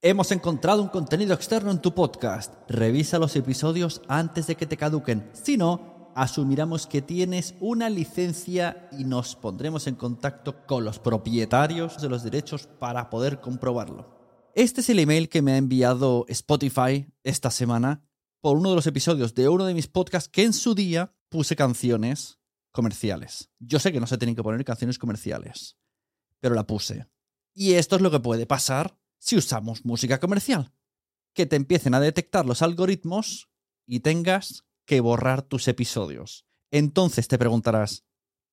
Hemos encontrado un contenido externo en tu podcast. Revisa los episodios antes de que te caduquen. Si no, asumiremos que tienes una licencia y nos pondremos en contacto con los propietarios de los derechos para poder comprobarlo. Este es el email que me ha enviado Spotify esta semana por uno de los episodios de uno de mis podcasts que en su día puse canciones comerciales. Yo sé que no se tienen que poner canciones comerciales, pero la puse. Y esto es lo que puede pasar si usamos música comercial. Que te empiecen a detectar los algoritmos y tengas que borrar tus episodios. Entonces te preguntarás,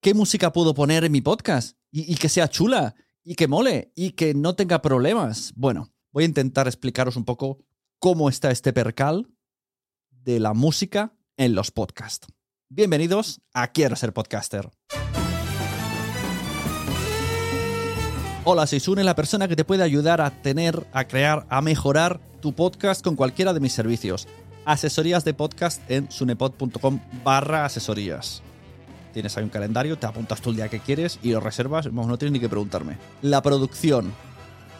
¿qué música puedo poner en mi podcast? Y, que sea chula, y que mole, y que no tenga problemas. Bueno, voy a intentar explicaros un poco cómo está este percal de la música en los podcasts. Bienvenidos a Quiero ser podcaster. Hola, soy Sune, la persona que te puede ayudar a tener, a crear, a mejorar tu podcast con cualquiera de mis servicios. Asesorías de podcast en sunepod.com barra asesorías. Tienes ahí un calendario, te apuntas tú el día que quieres y lo reservas, no tienes ni que preguntarme. La producción,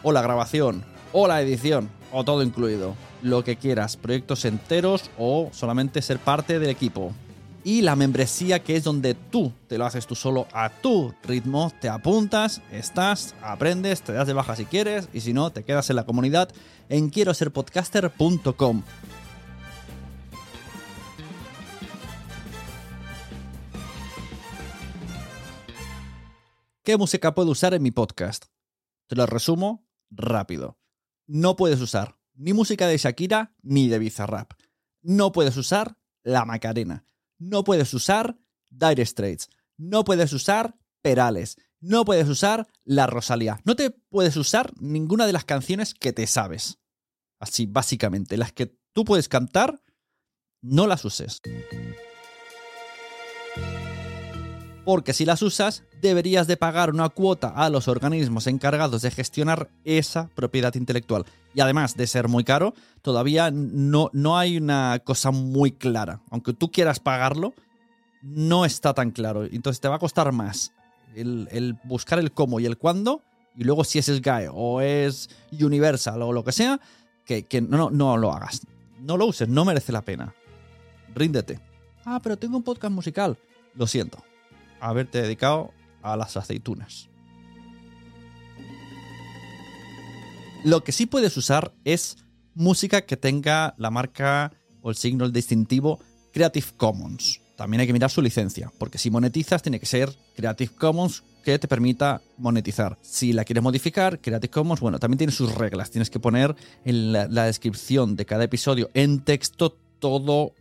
o la grabación, o la edición, o todo incluido. Lo que quieras, proyectos enteros o solamente ser parte del equipo y la membresía que es donde tú te lo haces tú solo a tu ritmo, te apuntas, estás, aprendes, te das de baja si quieres y si no, te quedas en la comunidad en quiero ser podcaster.com. ¿Qué música puedo usar en mi podcast? Te lo resumo rápido. No puedes usar ni música de Shakira ni de Bizarrap. No puedes usar la Macarena no puedes usar Dire Straits, no puedes usar Perales, no puedes usar La Rosalía, no te puedes usar ninguna de las canciones que te sabes. Así, básicamente, las que tú puedes cantar, no las uses. Porque si las usas, deberías de pagar una cuota a los organismos encargados de gestionar esa propiedad intelectual. Y además de ser muy caro, todavía no, no hay una cosa muy clara. Aunque tú quieras pagarlo, no está tan claro. Entonces te va a costar más el, buscar el cómo y el cuándo. Y luego si es Sky o es Universal o lo que sea, que, que no, no lo hagas. No lo uses, no merece la pena. Ríndete. Ah, pero tengo un podcast musical. Lo siento haberte dedicado a las aceitunas. Lo que sí puedes usar es música que tenga la marca o el signo el distintivo Creative Commons. También hay que mirar su licencia, porque si monetizas tiene que ser Creative Commons que te permita monetizar. Si la quieres modificar, Creative Commons, bueno, también tiene sus reglas. Tienes que poner en la, la descripción de cada episodio en texto todo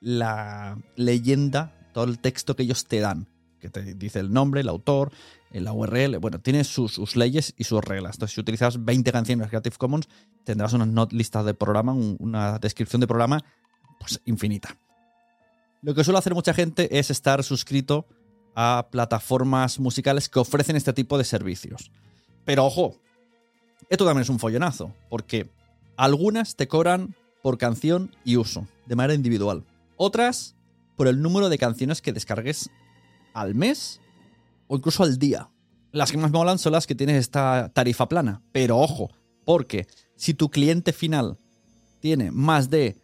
la leyenda, todo el texto que ellos te dan, que te dice el nombre, el autor, la URL, bueno, tiene sus, leyes y sus reglas. Entonces, si utilizas 20 canciones Creative Commons, tendrás una not lista de programa, una descripción de programa, pues infinita. Lo que suele hacer mucha gente es estar suscrito a plataformas musicales que ofrecen este tipo de servicios. Pero ojo, esto también es un follonazo, porque algunas te cobran por canción y uso, de manera individual. Otras, por el número de canciones que descargues al mes o incluso al día. Las que más me molan son las que tienes esta tarifa plana. Pero ojo, porque si tu cliente final tiene más de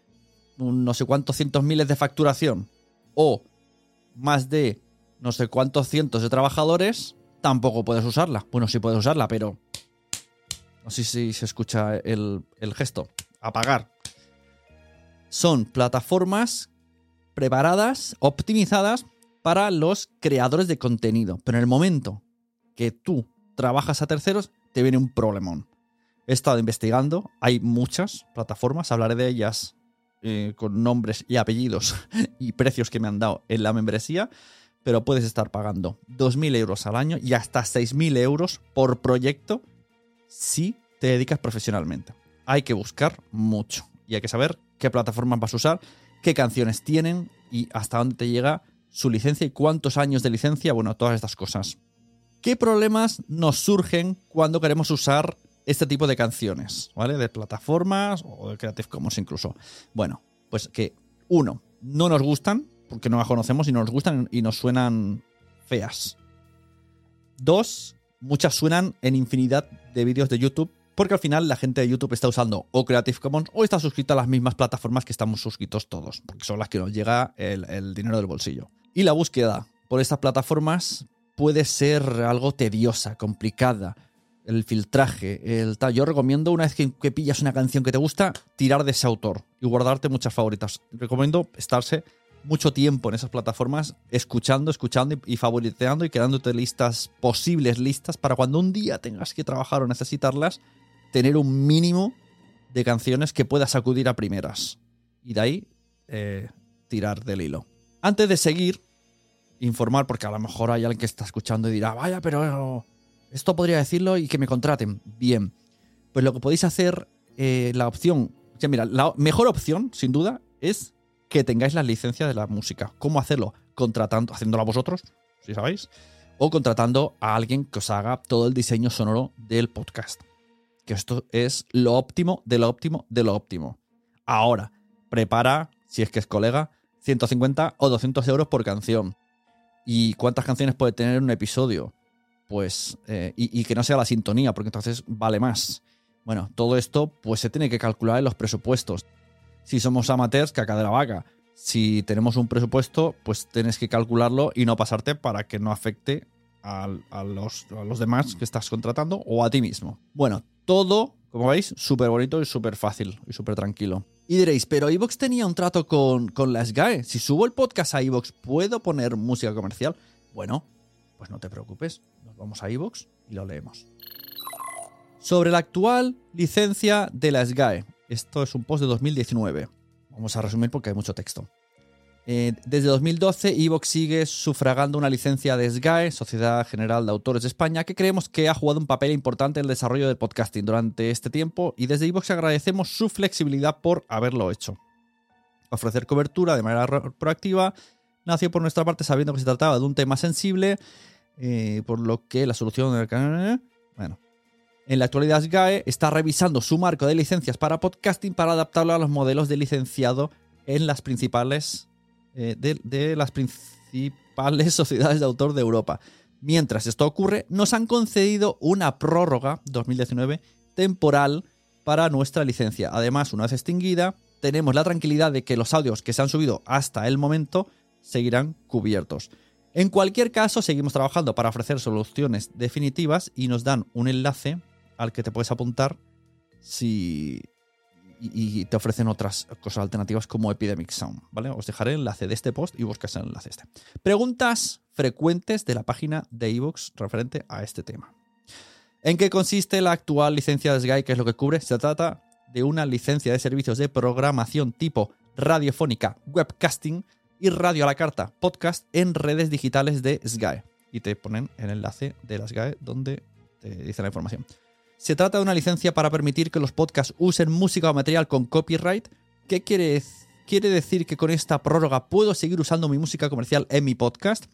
no sé cuántos cientos miles de facturación o más de no sé cuántos cientos de trabajadores, tampoco puedes usarla. Bueno, sí puedes usarla, pero no sé si se escucha el, el gesto. Apagar. Son plataformas preparadas, optimizadas para los creadores de contenido. Pero en el momento que tú trabajas a terceros, te viene un problemón. He estado investigando, hay muchas plataformas, hablaré de ellas eh, con nombres y apellidos y precios que me han dado en la membresía, pero puedes estar pagando 2.000 euros al año y hasta 6.000 euros por proyecto si te dedicas profesionalmente. Hay que buscar mucho y hay que saber qué plataformas vas a usar, qué canciones tienen y hasta dónde te llega su licencia y cuántos años de licencia, bueno, todas estas cosas. ¿Qué problemas nos surgen cuando queremos usar este tipo de canciones, ¿vale? De plataformas o de Creative Commons incluso. Bueno, pues que uno, no nos gustan, porque no las conocemos y no nos gustan y nos suenan feas. Dos, muchas suenan en infinidad de vídeos de YouTube, porque al final la gente de YouTube está usando o Creative Commons o está suscrito a las mismas plataformas que estamos suscritos todos, porque son las que nos llega el, el dinero del bolsillo. Y la búsqueda por estas plataformas puede ser algo tediosa, complicada. El filtraje, el tal. Yo recomiendo, una vez que, pillas una canción que te gusta, tirar de ese autor y guardarte muchas favoritas. Recomiendo estarse mucho tiempo en esas plataformas, escuchando, escuchando y, y favoriteando y creándote listas, posibles listas, para cuando un día tengas que trabajar o necesitarlas, tener un mínimo de canciones que puedas acudir a primeras. Y de ahí eh, tirar del hilo. Antes de seguir, informar, porque a lo mejor hay alguien que está escuchando y dirá, vaya, pero esto podría decirlo y que me contraten. Bien, pues lo que podéis hacer, eh, la opción, ya mira, la mejor opción, sin duda, es que tengáis la licencia de la música. ¿Cómo hacerlo? Contratando, haciéndolo a vosotros, si sabéis, o contratando a alguien que os haga todo el diseño sonoro del podcast. Que esto es lo óptimo de lo óptimo de lo óptimo. Ahora, prepara, si es que es colega, 150 o 200 euros por canción. ¿Y cuántas canciones puede tener un episodio? Pues, eh, y, que no sea la sintonía, porque entonces vale más. Bueno, todo esto pues se tiene que calcular en los presupuestos. Si somos amateurs, caca de la vaca. Si tenemos un presupuesto, pues tienes que calcularlo y no pasarte para que no afecte a, a, los, a los demás que estás contratando o a ti mismo. Bueno, todo, como veis, súper bonito y súper fácil y súper tranquilo. Y diréis, pero Evox tenía un trato con, con la SGAE. Si subo el podcast a Evox, ¿puedo poner música comercial? Bueno, pues no te preocupes. Nos vamos a Evox y lo leemos. Sobre la actual licencia de la SGAE. Esto es un post de 2019. Vamos a resumir porque hay mucho texto. Eh, desde 2012, Evox sigue sufragando una licencia de SGAE, Sociedad General de Autores de España, que creemos que ha jugado un papel importante en el desarrollo del podcasting durante este tiempo y desde Evox agradecemos su flexibilidad por haberlo hecho. Ofrecer cobertura de manera proactiva nació por nuestra parte sabiendo que se trataba de un tema sensible, eh, por lo que la solución Bueno. En la actualidad, SGAE está revisando su marco de licencias para podcasting para adaptarlo a los modelos de licenciado en las principales eh, de, de, las principales sociedades de autor de Europa. Mientras esto ocurre, nos han concedido una prórroga 2019 temporal para nuestra licencia. Además, una vez extinguida, tenemos la tranquilidad de que los audios que se han subido hasta el momento seguirán cubiertos. En cualquier caso, seguimos trabajando para ofrecer soluciones definitivas y nos dan un enlace al que te puedes apuntar si, y, te ofrecen otras cosas alternativas como Epidemic Sound, ¿vale? Os dejaré el enlace de este post y buscas el enlace este. Preguntas frecuentes de la página de iVoox referente a este tema. ¿En qué consiste la actual licencia de Sky? ¿Qué es lo que cubre? Se trata de una licencia de servicios de programación tipo radiofónica, webcasting y radio a la carta, podcast en redes digitales de Sky. Y te ponen el enlace de la Sky donde te dice la información. Se trata de una licencia para permitir que los podcasts usen música o material con copyright. ¿Qué quiere, quiere decir que con esta prórroga puedo seguir usando mi música comercial en mi podcast?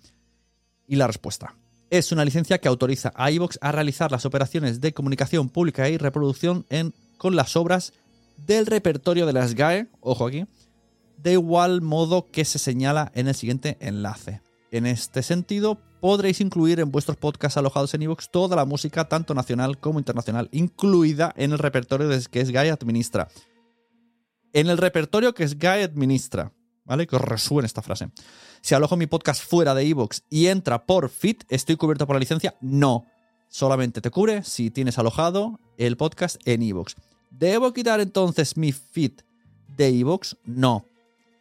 Y la respuesta. Es una licencia que autoriza a iVoox a realizar las operaciones de comunicación pública y reproducción con las obras del repertorio de las SGAE, ojo aquí, de igual modo que se señala en el siguiente enlace. En este sentido, podréis incluir en vuestros podcasts alojados en iVoox toda la música, tanto nacional como internacional, incluida en el repertorio que Sky administra. En el repertorio que Sky administra, ¿vale? Que os resuene esta frase. Si alojo mi podcast fuera de iVoox y entra por feed, ¿estoy cubierto por la licencia? No. Solamente te cubre si tienes alojado el podcast en iVoox. ¿Debo quitar entonces mi feed de iVoox? No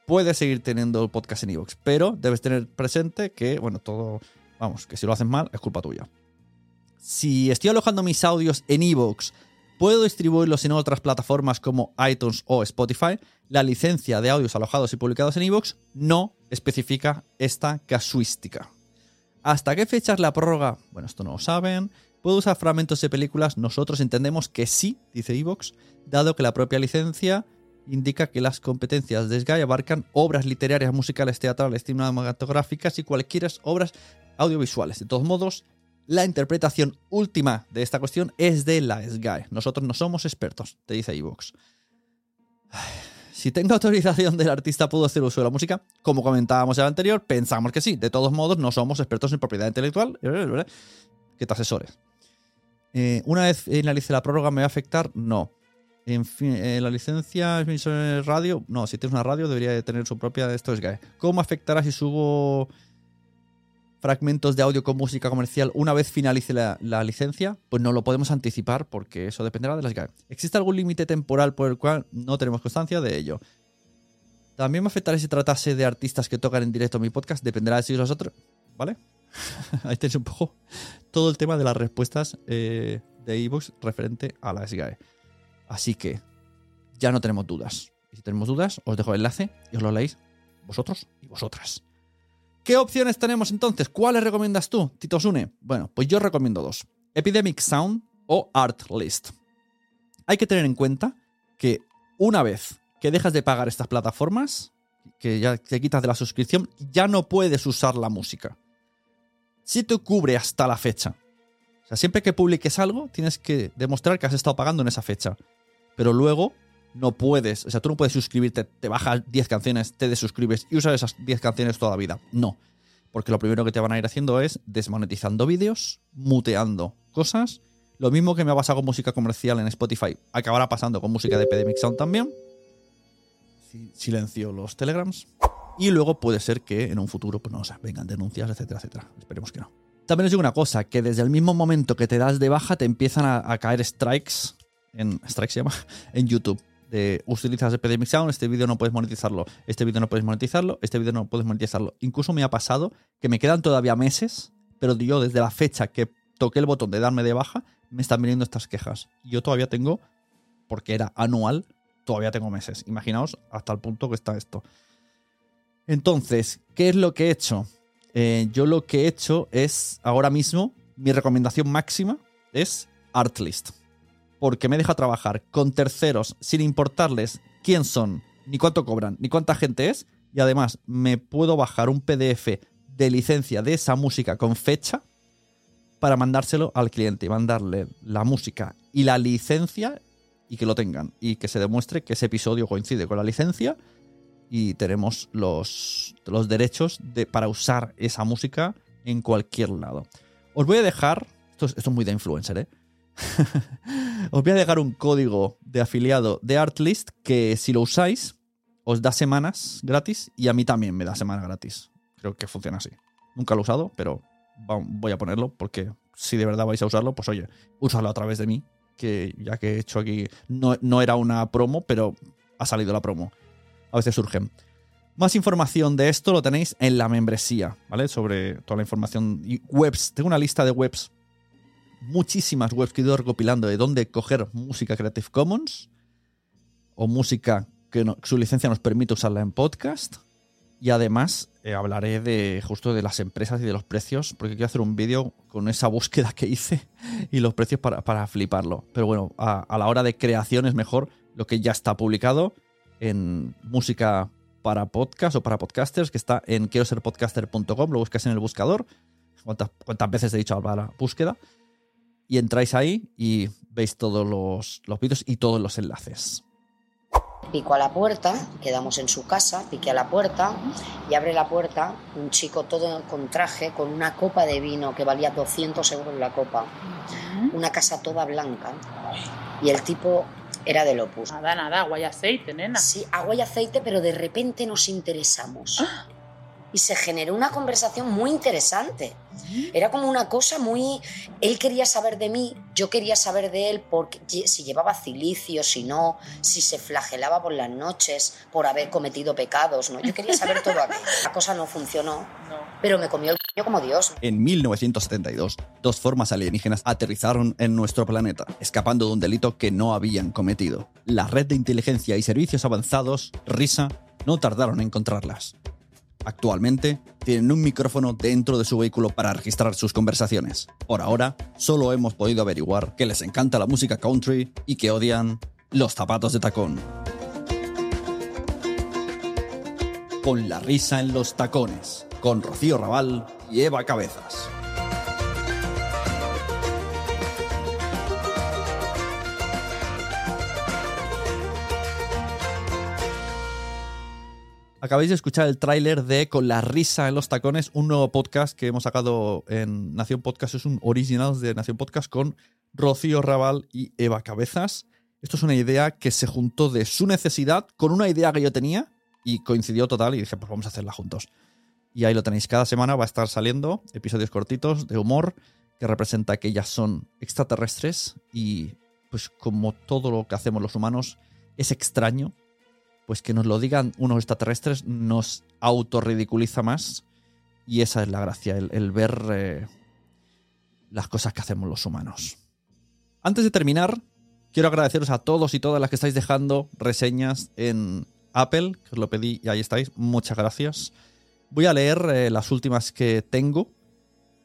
puedes seguir teniendo el podcast en iVoox, pero debes tener presente que, bueno, todo, vamos, que si lo haces mal es culpa tuya. Si estoy alojando mis audios en iVoox, ¿puedo distribuirlos en otras plataformas como iTunes o Spotify? La licencia de audios alojados y publicados en iVoox no especifica esta casuística. ¿Hasta qué fecha es la prórroga? Bueno, esto no lo saben. ¿Puedo usar fragmentos de películas? Nosotros entendemos que sí, dice iVoox, dado que la propia licencia indica que las competencias de Sky abarcan obras literarias, musicales, teatrales, cinematográficas y cualquiera obras audiovisuales. De todos modos, la interpretación última de esta cuestión es de la Sky. Nosotros no somos expertos, te dice iVoox. Si tengo autorización del artista, ¿puedo hacer uso de la música? Como comentábamos en anterior, pensamos que sí. De todos modos, no somos expertos en propiedad intelectual. Que te asesores. Eh, una vez finalice la prórroga, ¿me va a afectar? No. En fin, eh, la licencia emisor radio, no, si tienes una radio debería de tener su propia, esto es GAE. ¿Cómo afectará si subo fragmentos de audio con música comercial una vez finalice la, licencia? Pues no lo podemos anticipar porque eso dependerá de las GAE. ¿Existe algún límite temporal por el cual no tenemos constancia de ello? También me afectará si tratase de artistas que tocan en directo mi podcast, dependerá de si vosotros, ¿vale? Ahí tenéis un poco todo el tema de las respuestas eh, de ebooks referente a las GAE. Así que ya no tenemos dudas. Y si tenemos dudas, os dejo el enlace y os lo leéis vosotros y vosotras. ¿Qué opciones tenemos entonces? ¿Cuáles recomiendas tú, Tito Sune? Bueno, pues yo recomiendo dos. Epidemic Sound o Artlist. Hay que tener en cuenta que una vez que dejas de pagar estas plataformas, que ya te quitas de la suscripción, ya no puedes usar la música. Si te cubre hasta la fecha. O sea, siempre que publiques algo, tienes que demostrar que has estado pagando en esa fecha pero luego no puedes, o sea, tú no puedes suscribirte, te bajas 10 canciones, te desuscribes y usas esas 10 canciones toda la vida. No, porque lo primero que te van a ir haciendo es desmonetizando vídeos, muteando cosas. Lo mismo que me ha pasado con música comercial en Spotify, acabará pasando con música de Epidemic Sound también. Silencio los telegrams. Y luego puede ser que en un futuro, pues no sé, vengan denuncias, etcétera, etcétera. Esperemos que no. También os digo una cosa, que desde el mismo momento que te das de baja te empiezan a caer strikes en Strike se llama, en YouTube. De utilizas Epidemic Sound, este vídeo no puedes monetizarlo, este vídeo no puedes monetizarlo, este vídeo no puedes monetizarlo. Incluso me ha pasado que me quedan todavía meses, pero yo desde la fecha que toqué el botón de darme de baja, me están viniendo estas quejas. Yo todavía tengo, porque era anual, todavía tengo meses. Imaginaos hasta el punto que está esto. Entonces, ¿qué es lo que he hecho? Eh, yo lo que he hecho es, ahora mismo, mi recomendación máxima es Artlist porque me deja trabajar con terceros sin importarles quién son, ni cuánto cobran, ni cuánta gente es, y además me puedo bajar un PDF de licencia de esa música con fecha para mandárselo al cliente y mandarle la música y la licencia y que lo tengan y que se demuestre que ese episodio coincide con la licencia y tenemos los, los derechos de, para usar esa música en cualquier lado. Os voy a dejar, esto esto es muy de influencer, ¿eh? os voy a dejar un código de afiliado de Artlist que si lo usáis os da semanas gratis y a mí también me da semana gratis. Creo que funciona así. Nunca lo he usado, pero voy a ponerlo porque si de verdad vais a usarlo, pues oye, úsalo a través de mí que ya que he hecho aquí, no, no era una promo, pero ha salido la promo. A veces surgen. Más información de esto lo tenéis en la membresía, ¿vale? Sobre toda la información y webs. Tengo una lista de webs, muchísimas webs que he ido recopilando de dónde coger música Creative Commons o música que su licencia nos permite usarla en podcast. Y además eh, hablaré de justo de las empresas y de los precios, porque quiero hacer un vídeo con esa búsqueda que hice y los precios para, para fliparlo. Pero bueno, a, a la hora de creación es mejor lo que ya está publicado en música para podcast o para podcasters, que está en quiero ser podcaster.com, lo buscas en el buscador. ¿Cuántas, cuántas veces he dicho la búsqueda? Y entráis ahí y veis todos los, los vídeos y todos los enlaces. Pico a la puerta, quedamos en su casa, piqué a la puerta y abre la puerta un chico todo con traje, con una copa de vino que valía 200 euros la copa, una casa toda blanca y el tipo era del Opus. Nada, nada, agua y aceite, nena. Sí, agua y aceite, pero de repente nos interesamos. Y se generó una conversación muy interesante. Era como una cosa muy... Él quería saber de mí, yo quería saber de él porque si llevaba cilicio, si no, si se flagelaba por las noches por haber cometido pecados, ¿no? Yo quería saber todo aquello. La cosa no funcionó, No. pero me comió el c***o como Dios. En 1972, dos formas alienígenas aterrizaron en nuestro planeta, escapando de un delito que no habían cometido. La red de inteligencia y servicios avanzados, RISA, no tardaron en encontrarlas. Actualmente, tienen un micrófono dentro de su vehículo para registrar sus conversaciones. Por ahora, solo hemos podido averiguar que les encanta la música country y que odian los zapatos de tacón. Con la risa en los tacones, con Rocío Raval y Cabezas. Acabáis de escuchar el tráiler de Con la risa en los tacones, un nuevo podcast que hemos sacado en Nación Podcast. Es un original de Nación Podcast con Rocío Raval y Eva Cabezas. Esto es una idea que se juntó de su necesidad con una idea que yo tenía y coincidió total y dije, pues vamos a hacerla juntos. Y ahí lo tenéis. Cada semana va a estar saliendo episodios cortitos de humor que representa que ellas son extraterrestres y pues como todo lo que hacemos los humanos es extraño, pues que nos lo digan unos extraterrestres nos autorridiculiza más y esa es la gracia, el, ver eh, las cosas que hacemos los humanos. Antes de terminar, quiero agradeceros a todos y todas las que estáis dejando reseñas en Apple, que os lo pedí y ahí estáis. Muchas gracias. Voy a leer eh, las últimas que tengo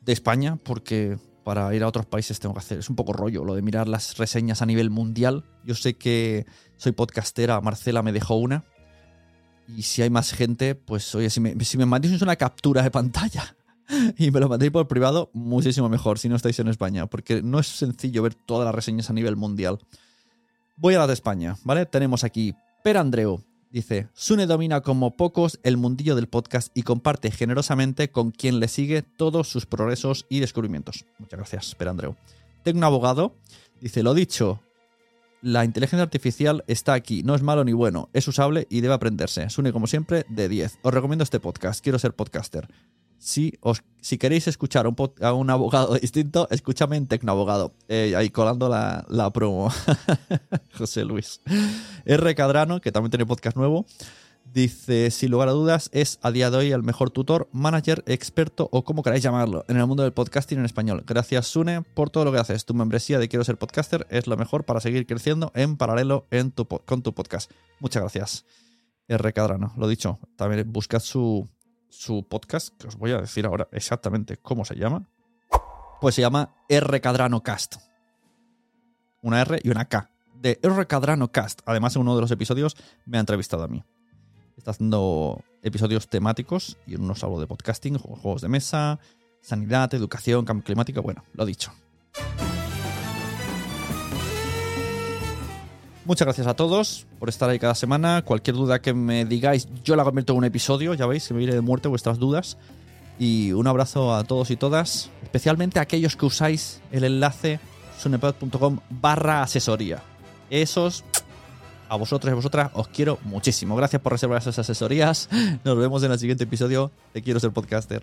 de España, porque para ir a otros países tengo que hacer. Es un poco rollo lo de mirar las reseñas a nivel mundial. Yo sé que soy podcastera, Marcela me dejó una. Y si hay más gente, pues oye, si me, si mandéis una captura de pantalla y me lo mandéis por privado, muchísimo mejor si no estáis en España, porque no es sencillo ver todas las reseñas a nivel mundial. Voy a la de España, ¿vale? Tenemos aquí Per Andreu. Dice, Sune domina como pocos el mundillo del podcast y comparte generosamente con quien le sigue todos sus progresos y descubrimientos. Muchas gracias, Per Andreu. Tengo un abogado. Dice, lo dicho, la inteligencia artificial está aquí, no es malo ni bueno, es usable y debe aprenderse. Sune, como siempre, de 10. Os recomiendo este podcast, quiero ser podcaster. Si, os, si queréis escuchar un, a un abogado distinto, escúchame en Tecnoabogado. Eh, ahí colando la, la promo. José Luis. R. Cadrano, que también tiene podcast nuevo, dice, sin lugar a dudas, es a día de hoy el mejor tutor, manager, experto o como queráis llamarlo en el mundo del podcasting en español. Gracias, Sune, por todo lo que haces. Tu membresía de Quiero ser podcaster es lo mejor para seguir creciendo en paralelo en tu, con tu podcast. Muchas gracias, R. Cadrano. Lo dicho, también buscad su, su podcast, que os voy a decir ahora exactamente cómo se llama. Pues se llama R. Cadrano Cast. Una R y una K. De R. Cadrano Cast. Además, en uno de los episodios me ha entrevistado a mí. Está haciendo episodios temáticos y en unos hablo de podcasting, ju- juegos de mesa, sanidad, educación, cambio climático. Bueno, lo dicho. Muchas gracias a todos por estar ahí cada semana. Cualquier duda que me digáis, yo la convierto en un episodio, ya veis, que me viene de muerte vuestras dudas. Y un abrazo a todos y todas, especialmente a aquellos que usáis el enlace sunepod.com barra asesoría. Esos, a vosotros y a vosotras, os quiero muchísimo. Gracias por reservar esas asesorías. Nos vemos en el siguiente episodio de Quiero ser podcaster.